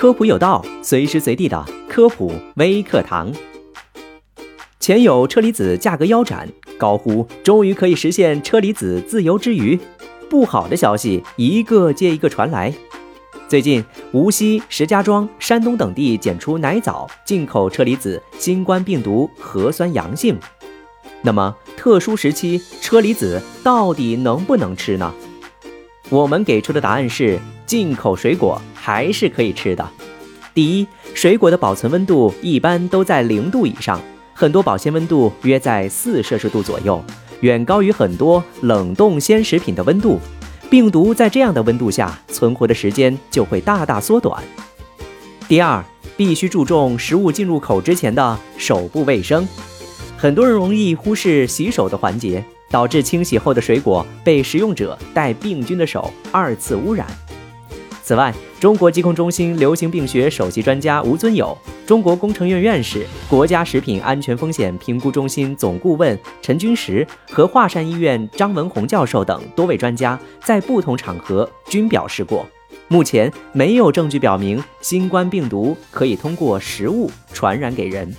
科普有道，随时随地的科普微课堂。前有车厘子价格腰斩，高呼终于可以实现车厘子自由之余，不好的消息一个接一个传来。最近，无锡、石家庄、山东等地检出奶枣进口车厘子新冠病毒核酸阳性。那么，特殊时期车厘子到底能不能吃呢？我们给出的答案是：进口水果还是可以吃的。第一，水果的保存温度一般都在零度以上，很多保鲜温度约在四摄氏度左右，远高于很多冷冻鲜食品的温度。病毒在这样的温度下存活的时间就会大大缩短。第二，必须注重食物进入口之前的手部卫生。很多人容易忽视洗手的环节，导致清洗后的水果被食用者带病菌的手二次污染。此外，中国疾控中心流行病学首席专家吴尊友、中国工程院院士、国家食品安全风险评估中心总顾问陈军石和华山医院张文宏教授等多位专家在不同场合均表示过，目前没有证据表明新冠病毒可以通过食物传染给人。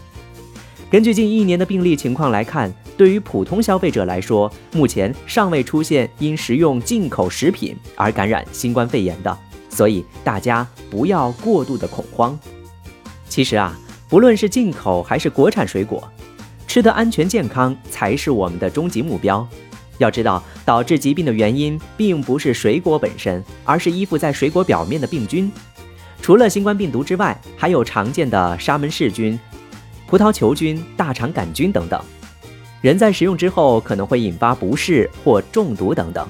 根据近一年的病例情况来看，对于普通消费者来说，目前尚未出现因食用进口食品而感染新冠肺炎的，所以大家不要过度的恐慌。其实啊，不论是进口还是国产水果，吃的安全健康才是我们的终极目标。要知道，导致疾病的原因并不是水果本身，而是依附在水果表面的病菌。除了新冠病毒之外，还有常见的沙门氏菌。葡萄球菌、大肠杆菌等等，人在食用之后可能会引发不适或中毒等等，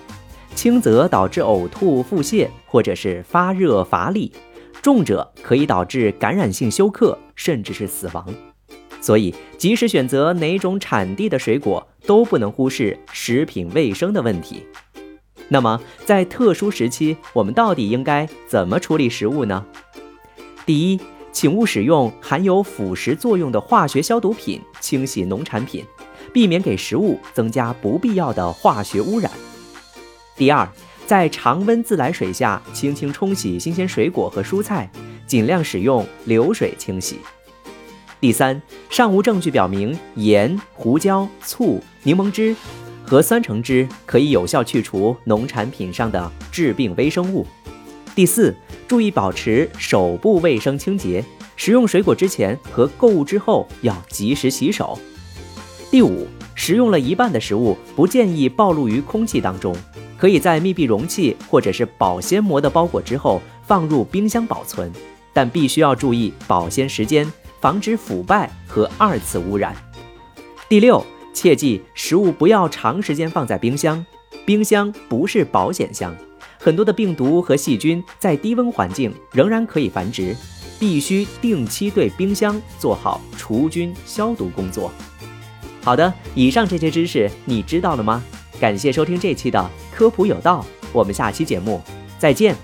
轻则导致呕吐、腹泻，或者是发热乏力，重者可以导致感染性休克，甚至是死亡。所以，即使选择哪种产地的水果，都不能忽视食品卫生的问题。那么，在特殊时期，我们到底应该怎么处理食物呢？第一。请勿使用含有腐蚀作用的化学消毒品清洗农产品，避免给食物增加不必要的化学污染。第二，在常温自来水下轻轻冲洗新鲜水果和蔬菜，尽量使用流水清洗。第三，尚无证据表明盐、胡椒、醋、柠檬汁和酸橙汁可以有效去除农产品上的致病微生物。第四，注意保持手部卫生清洁，食用水果之前和购物之后要及时洗手。第五，食用了一半的食物不建议暴露于空气当中，可以在密闭容器或者是保鲜膜的包裹之后放入冰箱保存，但必须要注意保鲜时间，防止腐败和二次污染。第六，切记食物不要长时间放在冰箱，冰箱不是保险箱。很多的病毒和细菌在低温环境仍然可以繁殖，必须定期对冰箱做好除菌消毒工作。好的，以上这些知识你知道了吗？感谢收听这期的科普有道，我们下期节目再见。